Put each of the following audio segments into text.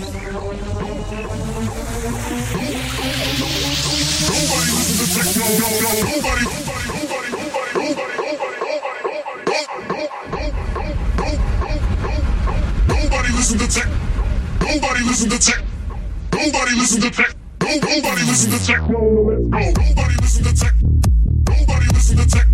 Nobody listen to tech. Nobody listen to tech. Nobody listen to tech.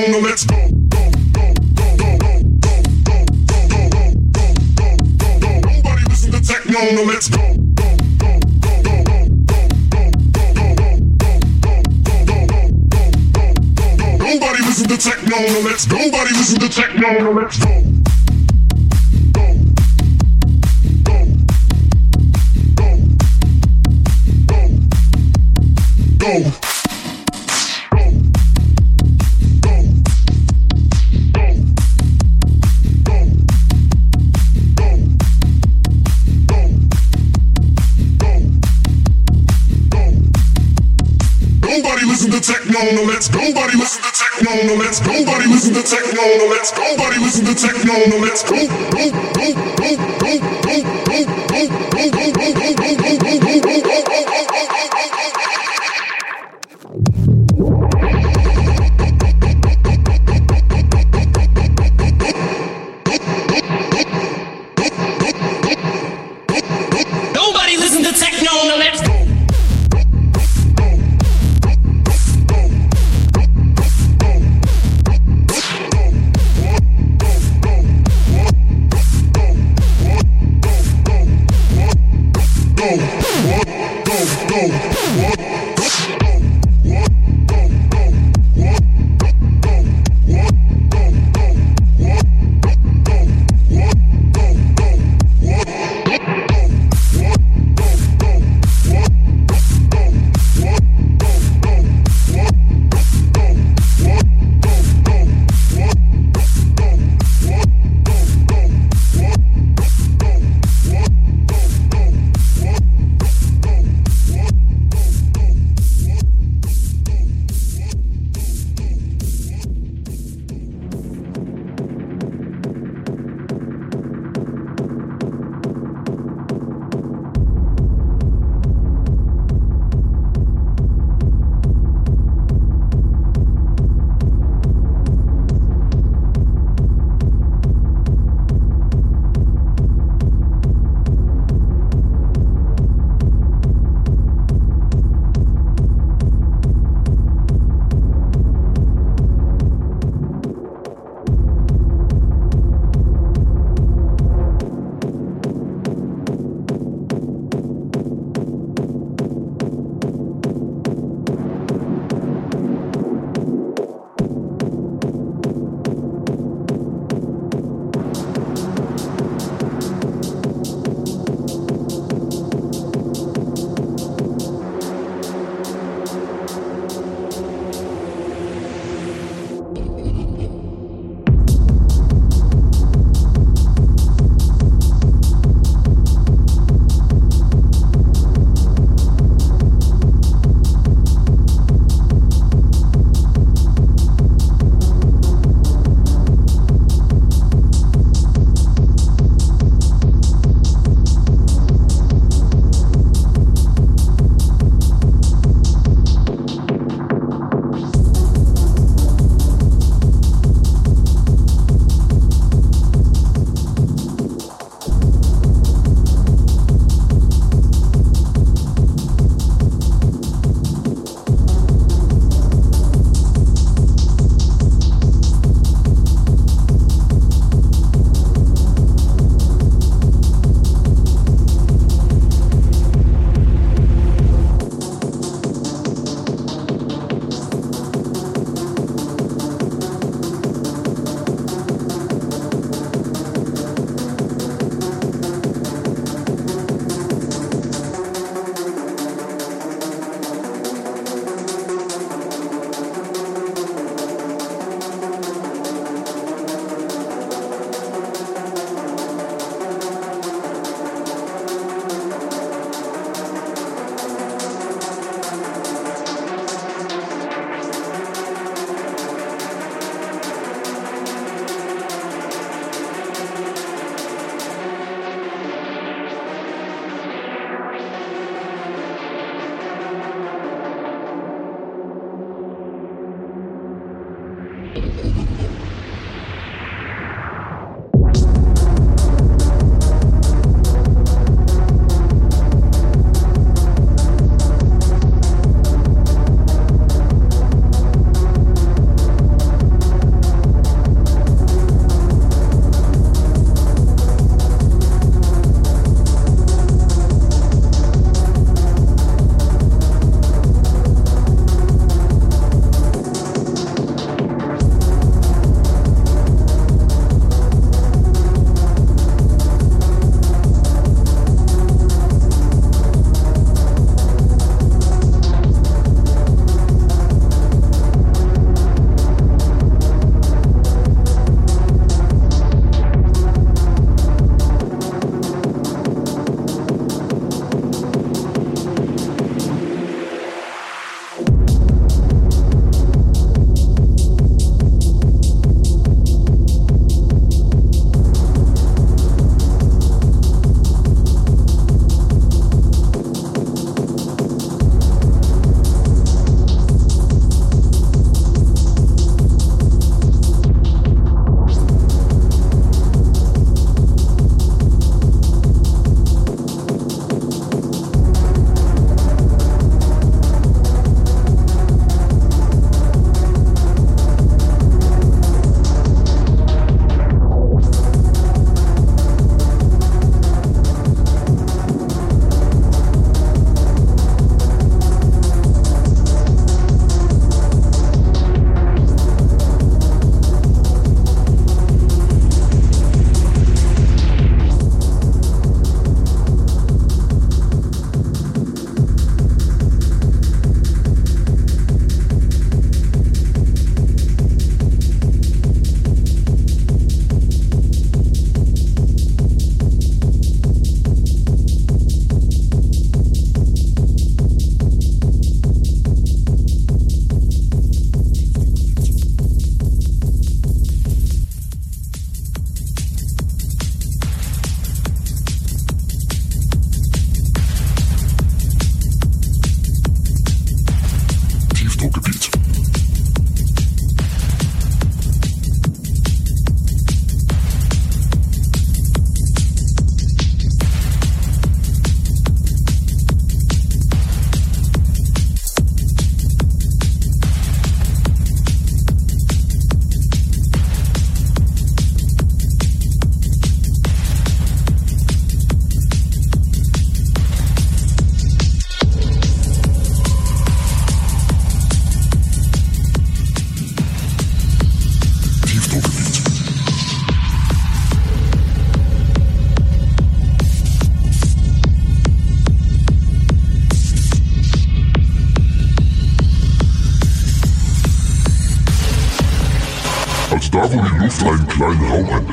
phone, now let's go. Nobody listen to Techno, No, let's go. Nobody listen to techno, No, let's. Nobody listen to techno, No, let's go. techno, no let's go, buddy, listen to techno, no let's go, buddy, listen to techno, no let's go, buddy, listen to techno, no let's go, go, go, go. Kleinen Raum einnimmt.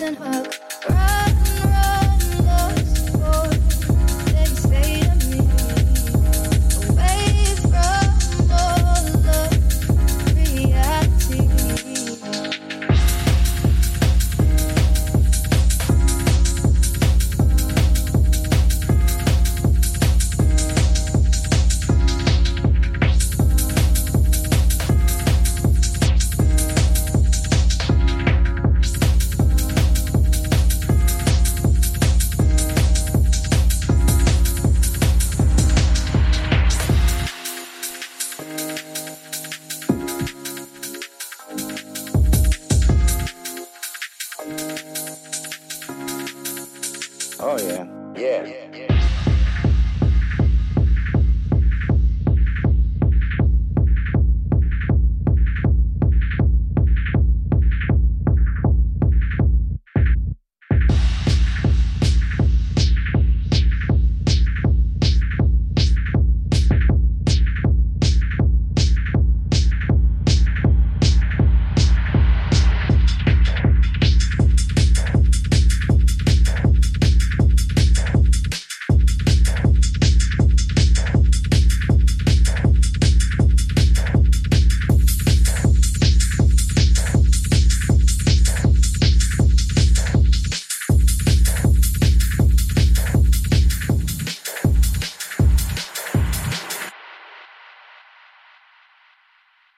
From Captain